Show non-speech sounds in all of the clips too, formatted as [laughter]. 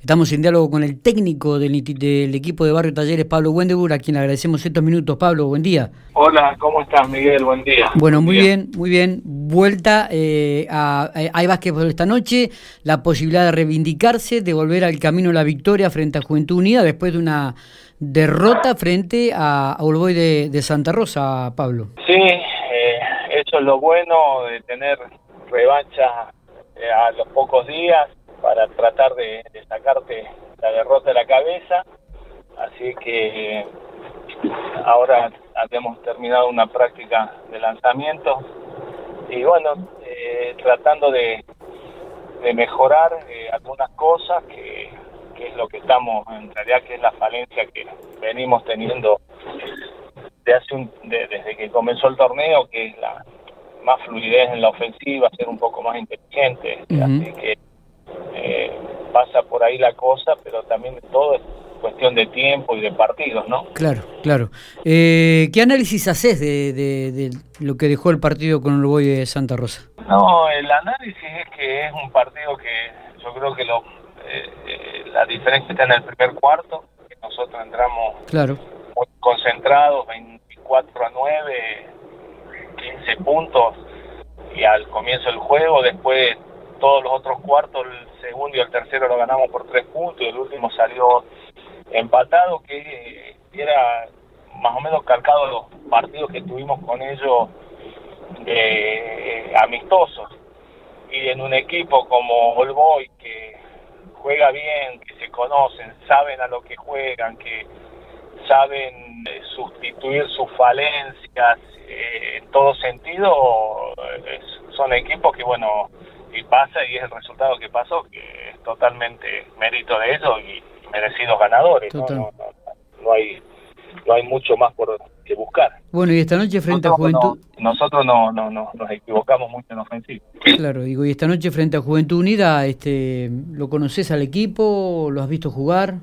Estamos en diálogo con el técnico del, del equipo de Barrio Talleres, Pablo Wendebur, a quien le agradecemos estos minutos. Pablo, buen día. Hola, ¿cómo estás, Miguel? Buen día. Bueno, muy bien, muy bien. Vuelta eh, a, hay básquetbol esta noche, la posibilidad de reivindicarse, de volver al camino de la victoria frente a Juventud Unida después de una derrota frente a, a de, de, Santa Rosa, Pablo. Sí, eh, eso es lo bueno de tener revancha eh, a los pocos días para tratar de, sacarte la derrota de la cabeza. Así que ahora habíamos terminado una práctica de lanzamiento y bueno, eh, tratando de, de mejorar eh, algunas cosas que, que, es lo que estamos, en realidad que es la falencia que venimos teniendo de hace un, desde que comenzó el torneo, que es la más fluidez en la ofensiva, ser un poco más inteligente. Así que pasa por ahí la cosa, pero también todo es cuestión de tiempo y de partidos, ¿no? Claro, claro. Eh, ¿Qué análisis haces de, de, lo que dejó el partido con Uruguay de Santa Rosa? No, el análisis es que es un partido que yo creo que lo, eh, la diferencia está en el primer cuarto, que nosotros entramos claro. muy concentrados, 24 a 9, 15 puntos, y al comienzo del juego, después todos los otros cuartos, el segundo y el tercero lo ganamos por tres puntos y el último salió empatado, que era más o menos calcado los partidos que tuvimos con ellos eh, amistosos. Y en un equipo como All Boy, que juega bien, que se conocen, saben a lo que juegan, que saben eh, sustituir sus falencias eh, en todo sentido, son equipos que, bueno, y pasa y es el resultado que pasó, que es totalmente mérito de ellos y, merecidos ganadores. ¿no? No, hay no hay mucho más por que buscar. Bueno, y esta noche frente a Juventud... nosotros no, no, no, nos equivocamos mucho en ofensiva. Claro, digo, y esta noche frente a Juventud Unida, este, ¿lo conoces al equipo? ¿Lo has visto jugar?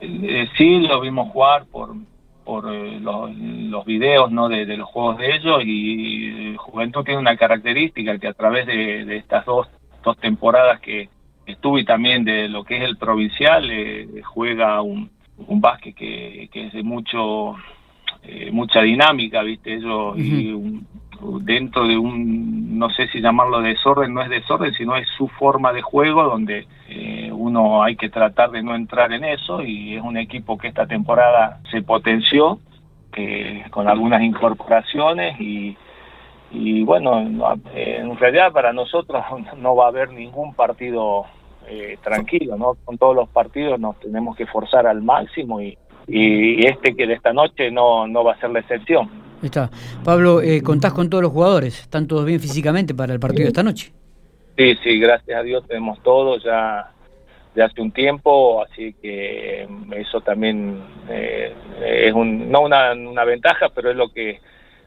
Eh, sí, lo vimos jugar por, por eh, los, videos ¿no? de, los juegos de ellos y eh, Juventud tiene una característica que a través de, estas dos, dos temporadas que estuve y también de lo que es el provincial eh, juega un, un básquet que, que es de mucho mucha dinámica viste ellos y un, dentro de un, no sé si llamarlo desorden, no es desorden, sino es su forma de juego donde eh, uno hay que tratar de no entrar en eso y es un equipo que esta temporada se potenció con algunas incorporaciones y, y bueno, en realidad para nosotros [laughs] no va a haber ningún partido eh, tranquilo, ¿no? Con todos los partidos nos tenemos que forzar al máximo y, y este que de esta noche no, no va a ser la excepción. Está. Pablo, eh, ¿contás con todos los jugadores? ¿Están todos bien físicamente para el partido de esta noche? Sí, sí, gracias a Dios tenemos todo ya de hace un tiempo, así que mm, eso también eh, es un, no una, una ventaja, pero es lo que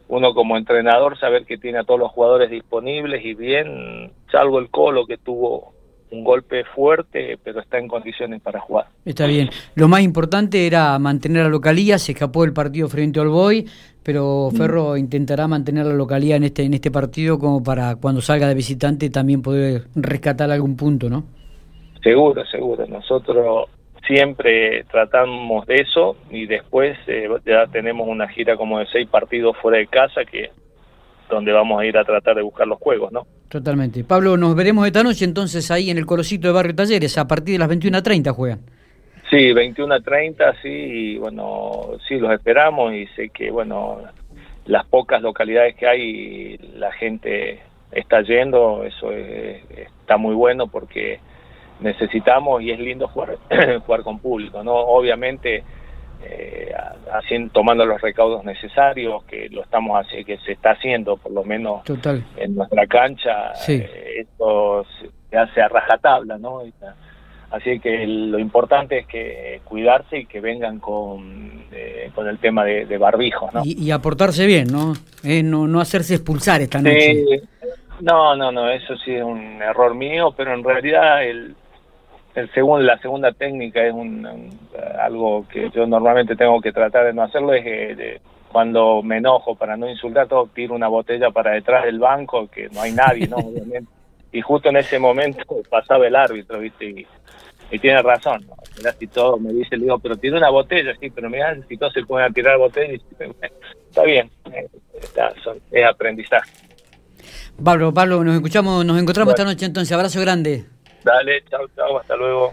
uno como entrenador saber que tiene a todos los jugadores disponibles y bien, salvo el Colo que tuvo un golpe fuerte, pero está en condiciones para jugar. Está bien. Lo más importante era mantener la localía, se escapó el partido frente al Boy, pero mm. Ferro intentará mantener la localidad en este en este partido como para cuando salga de visitante también poder rescatar algún punto, ¿no? Seguro, seguro. Nosotros siempre tratamos de eso y después eh, ya tenemos una gira como de seis partidos fuera de casa que donde vamos a ir a tratar de buscar los juegos, ¿no? Totalmente. Pablo, nos veremos esta noche entonces ahí en el Colosito de Barrio Talleres, a partir de las 21.30 juegan. Sí, 21.30, sí, y bueno, sí, los esperamos y sé que, bueno, las pocas localidades que hay, la gente está yendo, eso está muy bueno porque necesitamos y es lindo jugar, [clears throat] jugar con público, ¿no? Obviamente eh, haciendo, tomando los recaudos necesarios, que lo estamos haciendo, que se está haciendo, por lo menos en nuestra cancha, eh, esto se hace a rajatabla, ¿no? Así que lo importante es que cuidarse y que vengan con, eh, con el tema de, de barbijos, ¿no? Y, aportarse bien, ¿no? Eh, ¿no? No hacerse expulsar esta noche. No, no, no, eso sí es un error mío, pero en realidad el, segundo, la segunda técnica es un, algo que yo normalmente tengo que tratar de no hacerlo, es eh, cuando me enojo para no insultar, todo tiro una botella para detrás del banco, que no hay nadie, ¿no? [laughs] y justo en ese momento pasaba el árbitro, ¿viste? Y, y tiene razón, ¿no? mirá si todo me dice, le digo, pero tiene una botella, sí, pero mirá si todos se pueden tirar botella, y, [laughs] está bien, eh, está, son, es aprendizaje. Pablo, Pablo, nos escuchamos, nos encontramos esta noche entonces, abrazo grande. Dale, chao, chao, hasta luego.